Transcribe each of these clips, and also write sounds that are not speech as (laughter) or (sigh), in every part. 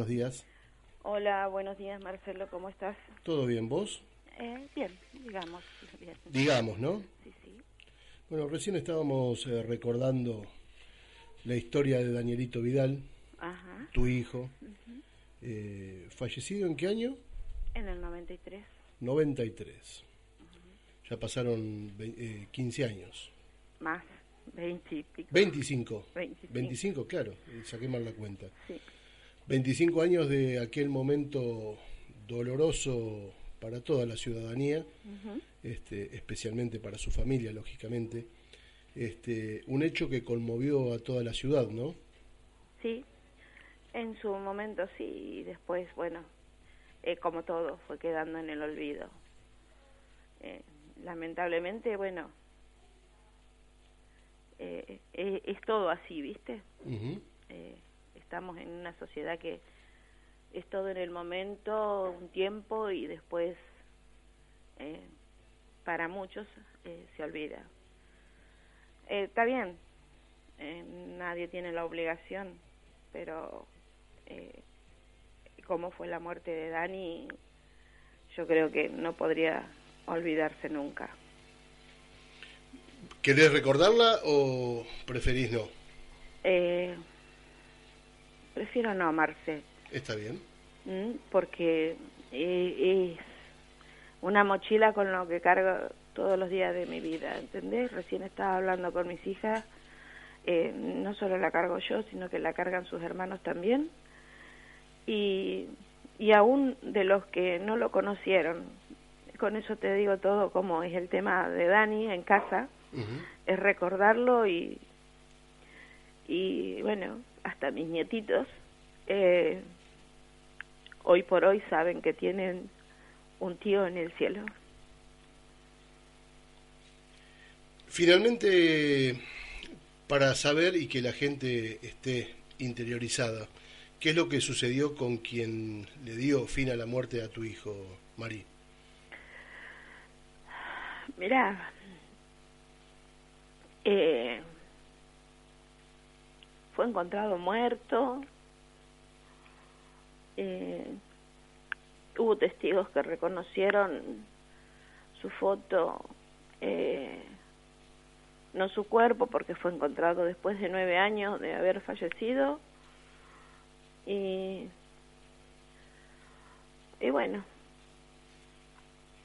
Buenos días. Hola, buenos días Marcelo, ¿cómo estás? ¿Todo bien vos? Eh, bien, digamos. Bien. Digamos, ¿no? Sí, sí. Bueno, recién estábamos eh, recordando la historia de Danielito Vidal, Ajá. tu hijo. Eh, ¿Fallecido en qué año? En el 93. 93. Ya pasaron ve- eh, 15 años. Más, 20 y pico. 25. 25. 25, claro, eh, saqué mal la cuenta. Sí. 25 años de aquel momento doloroso para toda la ciudadanía, este, especialmente para su familia, lógicamente. Este, un hecho que conmovió a toda la ciudad, ¿no? Sí, en su momento sí, y después, bueno, eh, como todo, fue quedando en el olvido. Eh, lamentablemente, bueno, eh, eh, es todo así, ¿viste? Eh, estamos en una sociedad que es todo en el momento, un tiempo y después eh, para muchos eh, se olvida. Eh, está bien, eh, nadie tiene la obligación, pero como fue la muerte de Dani, yo creo que no podría olvidarse nunca. ¿Querés recordarla o preferís no? Eh, prefiero no amarse. Está bien. Mm, porque eh, es una mochila con lo que cargo todos los días de mi vida, ¿entendés? Recién estaba hablando con mis hijas, eh, no solo la cargo yo, sino que la cargan sus hermanos también, y, y aún de los que no lo conocieron, con eso te digo todo como es el tema de Dani en casa, es recordarlo y, y bueno, hasta mis nietitos eh, hoy por hoy saben que tienen un tío en el cielo. Finalmente, para saber y que la gente esté interiorizada, ¿qué es lo que sucedió con quien le dio fin a la muerte a tu hijo, Mari? Mirá, eh, fue encontrado muerto, eh, hubo testigos que reconocieron su foto, eh, no su cuerpo, porque fue encontrado después de nueve años de haber fallecido, y, y bueno,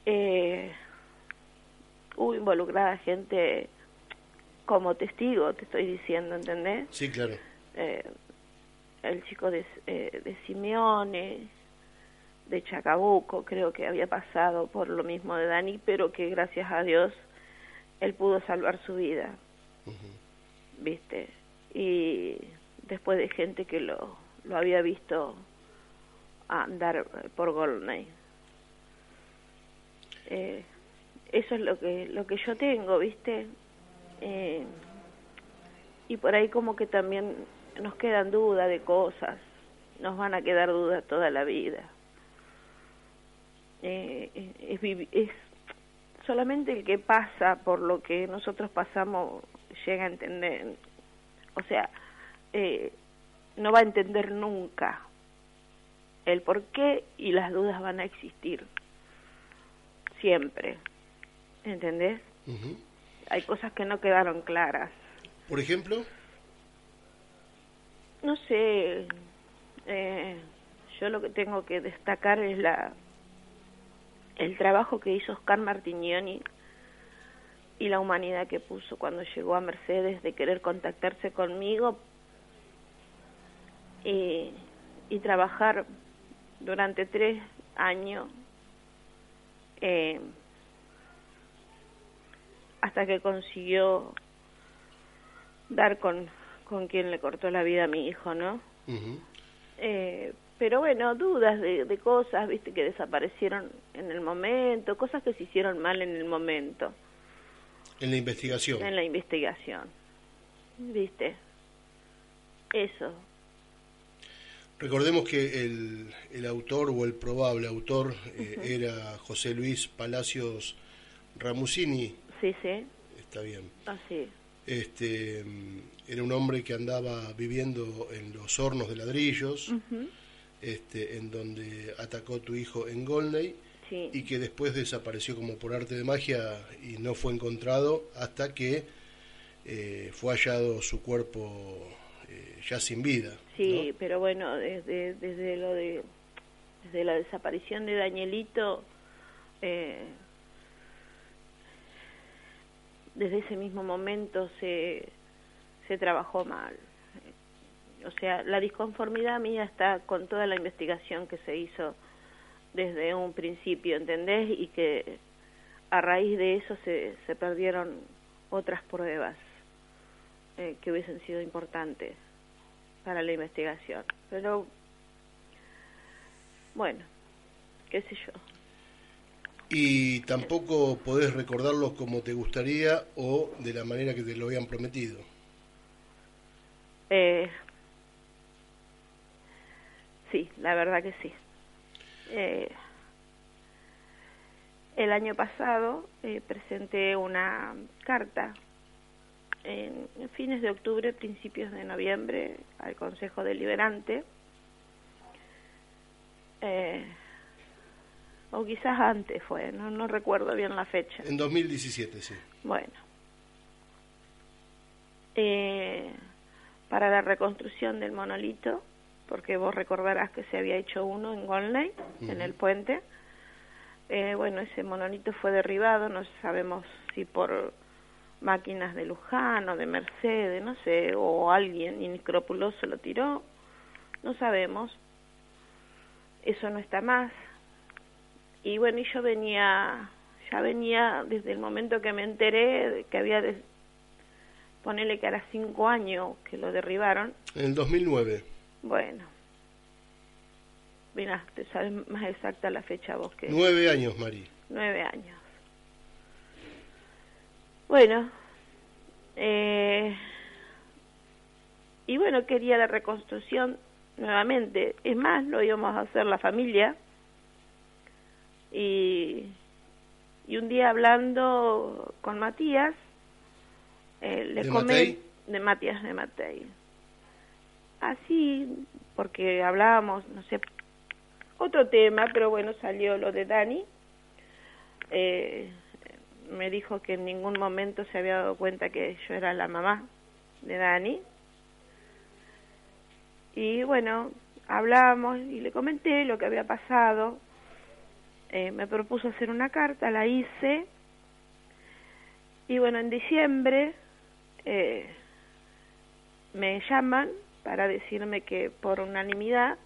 eh, hubo involucrada gente como testigo, te estoy diciendo, ¿entendés? Sí, claro. Eh, el chico de, eh, de Simeone, de Chacabuco, creo que había pasado por lo mismo de Dani, pero que gracias a Dios él pudo salvar su vida. ¿viste? Y después de gente que lo, lo había visto andar por Golney. Eh, eso es lo que lo que yo tengo, ¿viste? Eh, y por ahí como que también nos quedan dudas de cosas, nos van a quedar dudas toda la vida. Eh, es, es solamente el que pasa por lo que nosotros pasamos llega a entender, o sea, eh, no va a entender nunca el por qué y las dudas van a existir siempre, ¿entendés? Ujú. Hay cosas que no quedaron claras. Por ejemplo, No sé, eh, yo lo que tengo que destacar es la el trabajo que hizo Oscar Martignoni y la humanidad que puso cuando llegó a Mercedes de querer contactarse conmigo y, y trabajar durante tres años eh, hasta que consiguió dar con, con quien le cortó la vida a mi hijo, ¿no? Eh, pero bueno, dudas de, de cosas, viste, que desaparecieron en el momento, cosas que se hicieron mal en el momento, en la investigación. en la investigación, viste. Eso, Recordemos que el, el autor o el probable autor eh, era José Luis Palacios Ramusini, sí, sí, está bien. así, Este, mm, era un hombre que andaba viviendo en los hornos de ladrillos, este, en donde atacó tu hijo en Golney y que después desapareció como por arte de magia y no fue encontrado hasta que eh, fue hallado su cuerpo eh, ya sin vida. Sí, pero bueno, desde, desde lo de desde la desaparición de Danielito, eh, desde ese mismo momento se, se trabajó mal. O sea, la disconformidad mía está con toda la investigación que se hizo desde un principio, ¿entendés? Y que a raíz de eso se, se perdieron otras pruebas eh, que hubiesen sido importantes para la investigación. Pero, bueno, qué sé yo. Y tampoco podés recordarlos como te gustaría o de la manera que te lo habían prometido. Eh, sí, la verdad que sí. Eh, el año pasado eh, presenté una carta en, fines de octubre, principios de noviembre, al Consejo Deliberante, eh, o quizás antes fue, no, no recuerdo bien la fecha. En 2017, sí. Bueno. para la reconstrucción del monolito porque vos recordarás que se había hecho uno en Golney, en el puente. Eh, bueno, ese monolito fue derribado, no sabemos si por máquinas de Luján o de Mercedes, no sé, o alguien inescrupuloso lo tiró, no sabemos. Eso no está más. Y bueno, y yo venía, ya venía desde el momento que me enteré que había, de, ponele que era cinco años que lo derribaron. En el 2009. Bueno, mira, te sabes más exacta la fecha vos que... Nueve años, María. Nueve años. Bueno, eh, y bueno, quería la reconstrucción nuevamente. Es más, lo íbamos a hacer la familia. Y, y un día hablando con Matías, eh, le ¿De De Matías de Matei así, porque hablábamos, no sé, otro tema, pero bueno, salió lo de Dani. Eh, me dijo que en ningún momento se había dado cuenta que yo era la mamá de Dani. Y bueno, hablamos y le comenté lo que había pasado. Eh, me propuso hacer una carta, la hice. Y bueno, en diciembre eh, me llaman para decirme que por unanimidad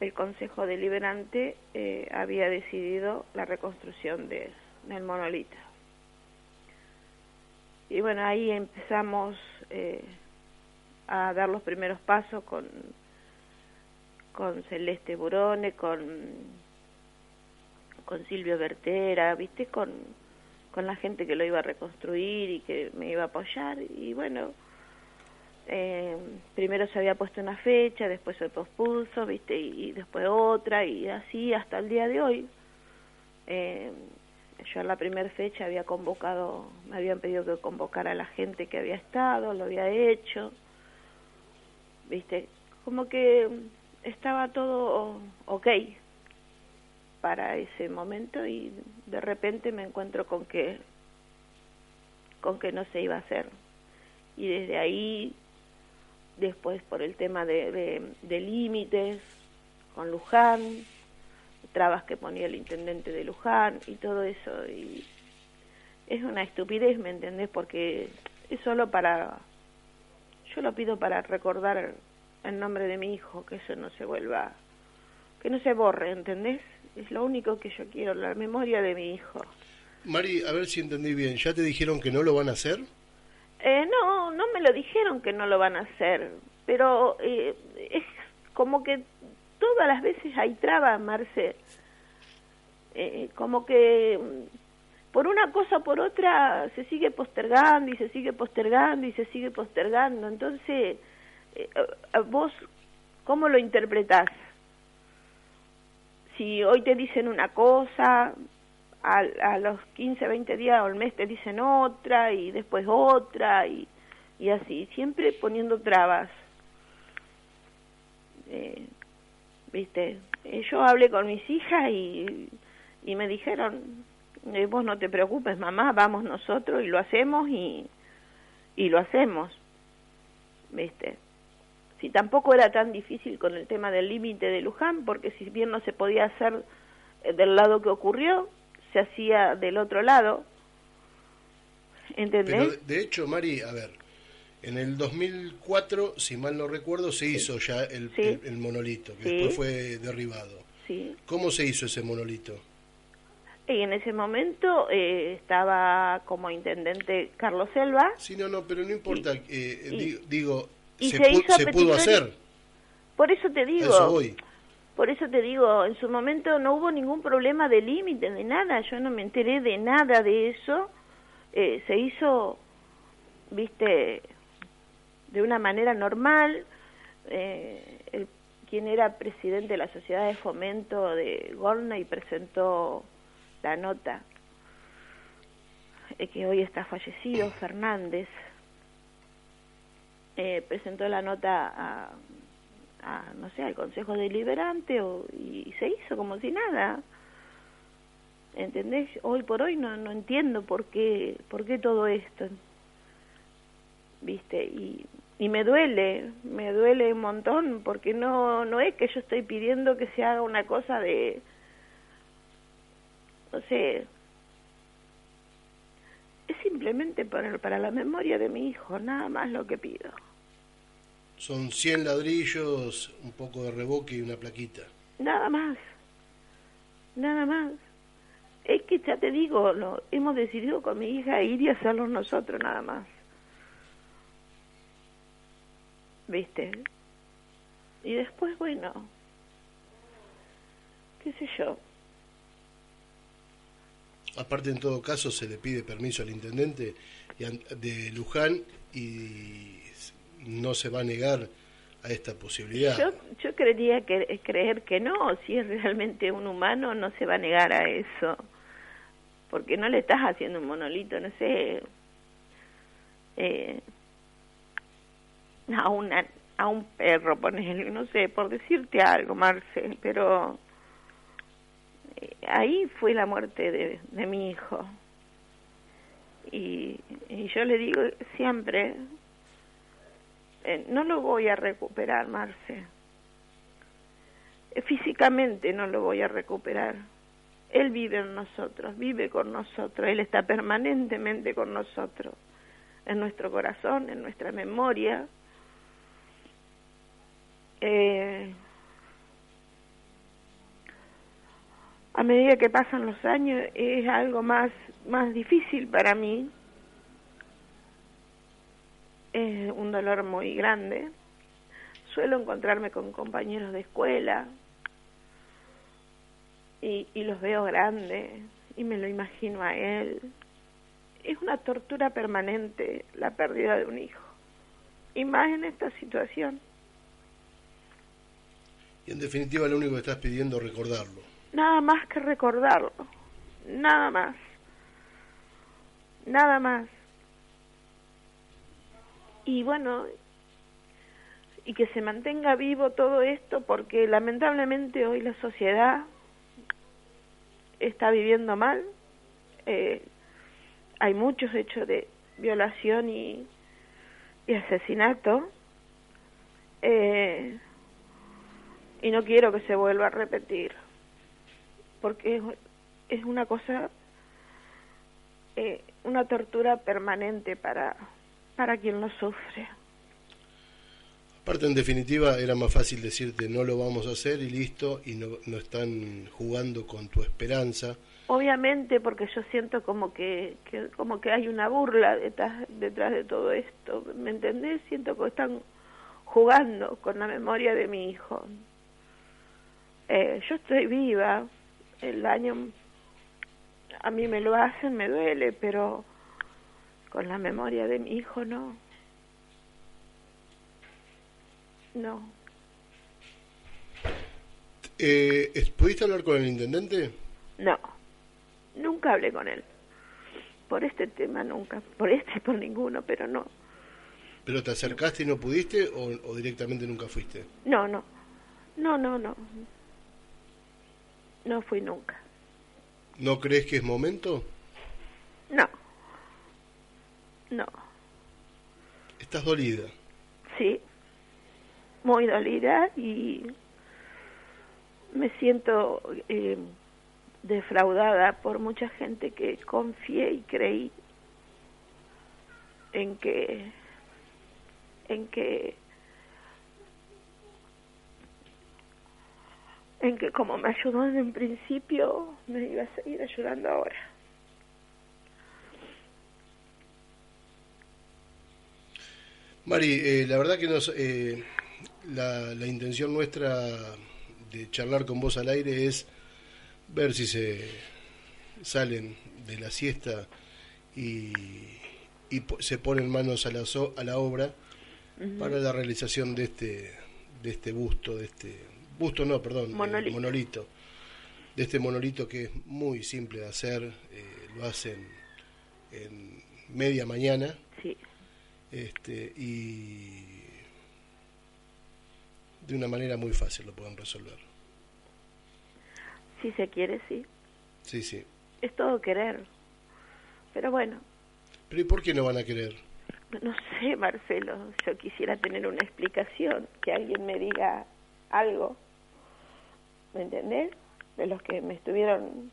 el Consejo Deliberante eh, había decidido la reconstrucción de, del monolito. Y bueno, ahí empezamos a dar los primeros pasos con, con Celeste Burone, con, con Silvio Bertera, ¿viste? Con, con la gente que lo iba a reconstruir y que me iba a apoyar. Y bueno, eh, primero se había puesto una fecha, después se pospuso, ¿viste? Y, después otra, y así hasta el día de hoy. Eh, yo en la primera fecha había convocado, me habían pedido que convocara a la gente que había estado, lo había hecho, ¿viste? Como que estaba todo ok para ese momento y de repente me encuentro con que con que no se iba a hacer y desde ahí después por el tema de, de, límites con Luján, trabas que ponía el intendente de Luján y todo eso. Y es una estupidez, ¿me entendés? Porque es solo para, yo lo pido para recordar el nombre de mi hijo, que eso no se vuelva, que no se borre, ¿entendés? Es lo único que yo quiero, la memoria de mi hijo. Mari, a ver si entendí bien, ¿ya te dijeron que no lo van a hacer? Eh, no, no me lo dijeron que no lo van a hacer, pero eh, es como que todas las veces hay trabas, Marce. Eh, como que mm, por una cosa o por otra se sigue postergando y se sigue postergando y se sigue postergando. Entonces, eh, vos, ¿cómo lo interpretás? Si hoy te dicen una cosa, a, los 15, 20 días o al mes te dicen otra y después otra y, y así, siempre poniendo trabas. Eh, ¿viste? Eh, yo hablé con mis hijas y, y me dijeron, eh, vos no te preocupes, mamá, vamos nosotros y lo hacemos y, y lo hacemos, ¿viste? Si tampoco era tan difícil con el tema del límite de Luján, porque si bien no se podía hacer eh, del lado que ocurrió, se hacía del otro lado, ¿entendés? de hecho, Mari, a ver, en el 2004, si mal no recuerdo, se hizo ya el, el, monolito, que después fue derribado. ¿Cómo se hizo ese monolito? Y en ese momento eh, estaba como intendente Carlos Selva. Sí, no, no, pero no importa. Eh, digo, se, pudo hacer. Por eso te digo. Por eso te digo, en su momento no hubo ningún problema de límite, de nada. Yo no me enteré de nada de eso. Eh, se hizo, viste, de una manera normal. Eh, el, quien era presidente de la Sociedad de Fomento de Gorna y presentó la nota, eh, que hoy está fallecido, (clears throat) Fernández, eh, presentó la nota a, a, no sé, al Consejo Deliberante o, y, se hizo como si nada. ¿Entendés? Hoy por hoy no, no entiendo por qué, por qué todo esto. ¿Viste? Y y me duele, me duele un montón porque no no es que yo estoy pidiendo que se haga una cosa de no sé es simplemente para, para la memoria de mi hijo, nada más lo que pido. Son 100 ladrillos, un poco de reboque y una plaquita. Nada más. Nada más. Es que ya te digo, lo, hemos decidido con mi hija ir y hacerlo nosotros nada más. ¿viste? Y después, bueno, qué sé yo. Aparte, en todo caso, se le pide permiso al intendente de Luján y no se va a negar a esta posibilidad. Yo, yo creería que creer que no, si es realmente un humano, no se va a negar a eso, porque no le estás haciendo un monolito, no sé. Eh, a una a un perro, ponele, no sé, por decirte algo, Marce, pero eh, ahí fue la muerte de, de mi hijo. Y, y, yo le digo siempre, eh, no lo voy a recuperar, Marce. Eh, físicamente no lo voy a recuperar. Él vive en nosotros, vive con nosotros, Él está permanentemente con nosotros, en nuestro corazón, en nuestra memoria eh, a medida que pasan los años es algo más, más difícil para mí. Es un dolor muy grande. Suelo encontrarme con compañeros de escuela y, y los veo grandes y me lo imagino a él. Es una tortura permanente la pérdida de un hijo. Y más en esta situación. Y en definitiva lo único que estás pidiendo es recordarlo. Nada más que recordarlo. Nada más. Nada más. Y bueno, y que se mantenga vivo todo esto porque lamentablemente hoy la sociedad está viviendo mal. Eh, hay muchos hechos de violación y, asesinato. Eh, y no quiero que se vuelva a repetir porque es, una cosa eh, una tortura permanente para para quien lo sufre. Aparte en definitiva era más fácil decirte no lo vamos a hacer y listo y no, no están jugando con tu esperanza. Obviamente porque yo siento como que, que como que hay una burla detrás detrás de todo esto me entendés siento que están jugando con la memoria de mi hijo. Eh, yo estoy viva, el daño a mí me lo hacen, me duele, pero con la memoria de mi hijo no. No. Eh, ¿Pudiste hablar con el intendente? No, nunca hablé con él. Por este tema nunca, por este (laughs) por ninguno, pero no. ¿Pero te acercaste y no pudiste o directamente nunca fuiste? No, no, No, no, no. No fui nunca. ¿No crees que es momento? No. No. ¿Estás dolida? Sí. Muy dolida y me siento eh, defraudada por mucha gente que confié y creí en que en que en que como me ayudó en un principio me iba a seguir ayudando ahora. Mari, eh, la verdad que nos, eh, la, la intención nuestra de charlar con vos al aire es ver si se salen de la siesta y, y se ponen manos a la, a la obra para la realización de este, de este busto, de este busto no, perdón, monolito. de este monolito que es muy simple de hacer, eh, lo hacen en media mañana. Sí. Este, y de una manera muy fácil lo pueden resolver. Si se quiere, sí. Sí, sí. Es todo querer. Pero bueno. ¿Pero y por qué no van a querer? No sé, Marcelo. Yo quisiera tener una explicación, que alguien me diga algo. ¿Me entendés? De los que me estuvieron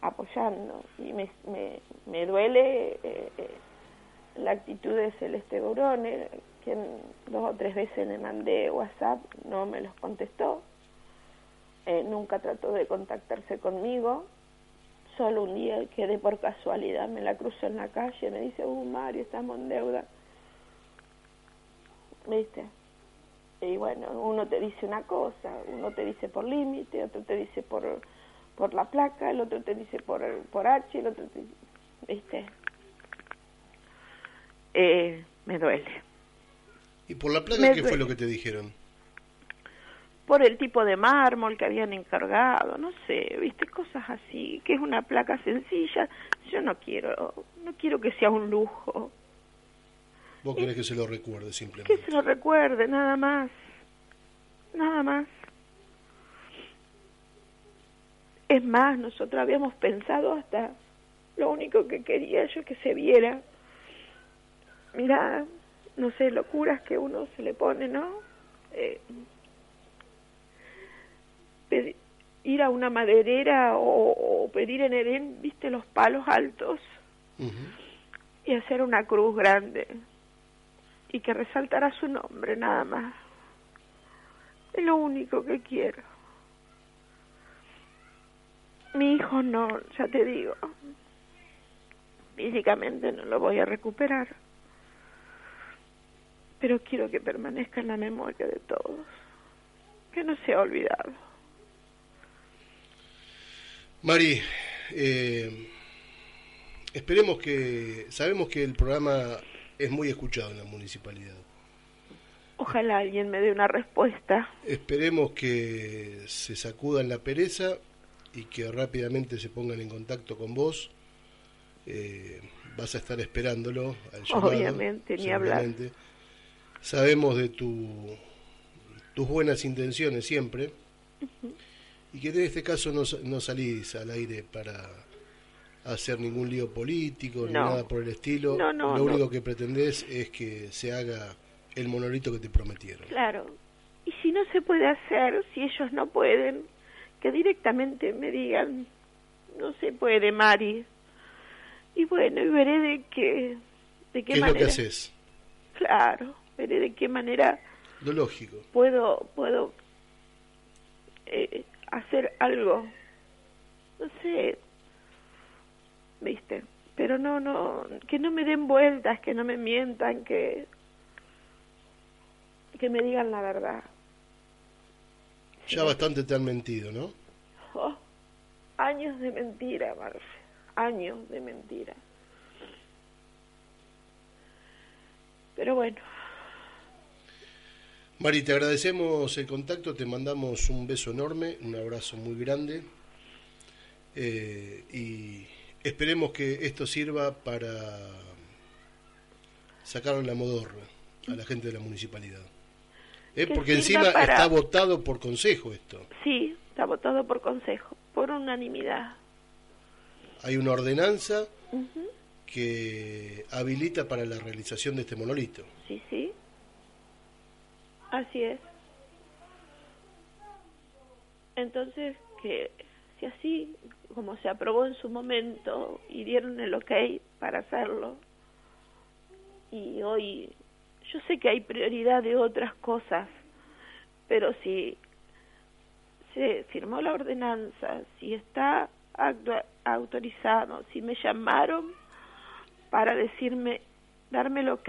apoyando. Y me, me, me duele eh, la actitud de Celeste Burone, quien dos o tres veces le mandé WhatsApp, no me los contestó eh, nunca trató de contactarse conmigo. Solo un día quedé por casualidad, me la cruzo en la calle, me dice, uh, Mario, estamos en deuda. ¿Viste? Y bueno, uno te dice una cosa, uno te dice por límite, otro te dice por, por la placa, el otro te dice por, por H, el otro te ¿viste? Eh, me duele. ¿Y por la placa qué fue lo que te dijeron? por el tipo de mármol que habían encargado, no sé, viste, cosas así, que es una placa sencilla, yo no quiero, no quiero que sea un lujo. ¿Vos querés que se lo recuerde simplemente? Que se lo recuerde, nada más, nada más. Es más, nosotros habíamos pensado hasta, lo único que quería yo que se viera, mira, no sé, locuras que uno se le pone, ¿no? Eh, ir a una maderera o, pedir en el viste, los palos altos y hacer una cruz grande y que resaltara su nombre nada más. Es lo único que quiero. Mi hijo no, ya te digo, físicamente no lo voy a recuperar, pero quiero que permanezca en la memoria de todos, que no sea olvidado. Mari, eh, esperemos que, sabemos que el programa es muy escuchado en la municipalidad. Ojalá alguien me dé una respuesta. Esperemos que se sacudan la pereza y que rápidamente se pongan en contacto con vos. Eh, vas a estar esperándolo al llamado, Obviamente, ni hablar. Sabemos de tu, tus buenas intenciones siempre y que en este caso no, no salís al aire para hacer ningún lío político ni nada por el estilo. Lo único que pretendés es que se haga el monolito que te prometieron. Claro. Y si no se puede hacer, si ellos no pueden, que directamente me digan, no se puede, Mari. Y bueno, y veré de qué, de qué, ¿Qué manera. es lo que haces? Claro, veré de qué manera. Lo lógico. Puedo, puedo eh, hacer algo. No sé, ¿viste? Pero no, no, que no me den vueltas, que no me mientan, que, que me digan la verdad. Ya bastante te han mentido, ¿no? Oh, años de mentira, Marce, años de mentira. Pero bueno, Mari, te agradecemos el contacto, te mandamos un beso enorme, un abrazo muy grande eh, y esperemos que esto sirva para sacarle la modorra a la gente de la municipalidad. Eh, porque encima está votado por consejo esto. Sí, está votado por consejo, por unanimidad. Hay una ordenanza que habilita para la realización de este monolito. Sí, sí. Así es. Entonces, que si así como se aprobó en su momento y dieron el ok para hacerlo, y hoy yo sé que hay prioridad de otras cosas, pero si se firmó la ordenanza, si está autorizado, si me llamaron para decirme, darme el ok,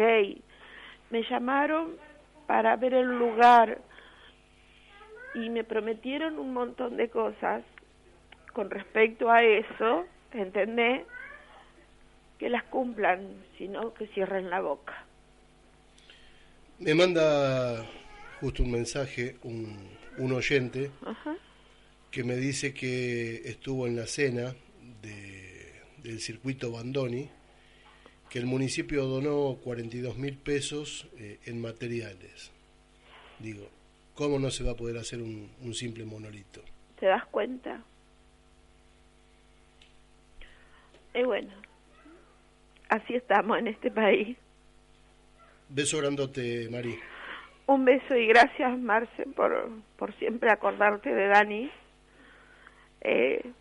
me llamaron para ver el lugar y me prometieron un montón de cosas con respecto a eso, ¿entendés? Que las cumplan, sino que cierren la boca. Me manda justo un mensaje un, un oyente que me dice que estuvo en la cena de, del circuito Bandoni, que el municipio donó 42 mil pesos eh, en materiales. Digo, ¿cómo no se va a poder hacer un, un simple monolito? ¿Te das cuenta? Y bueno, así estamos en este país. Beso grandote, Mari. Un beso y gracias, Marce, por, por siempre acordarte de Dani. Eh,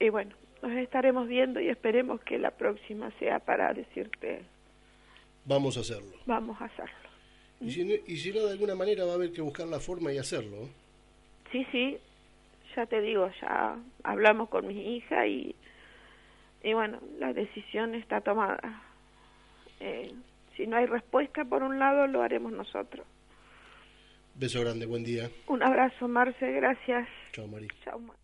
y bueno, nos estaremos viendo y esperemos que la próxima sea para decirte... Vamos a hacerlo. Vamos a hacerlo. Y si, no, y si no, de alguna manera va a haber que buscar la forma y hacerlo. Sí, sí, ya te digo, ya hablamos con mi hija y, y bueno, la decisión está tomada. Eh, si no hay respuesta por un lado, lo haremos nosotros. Beso grande, buen día. Un abrazo, Marce, gracias. Chao, Mari. Chao, Mari.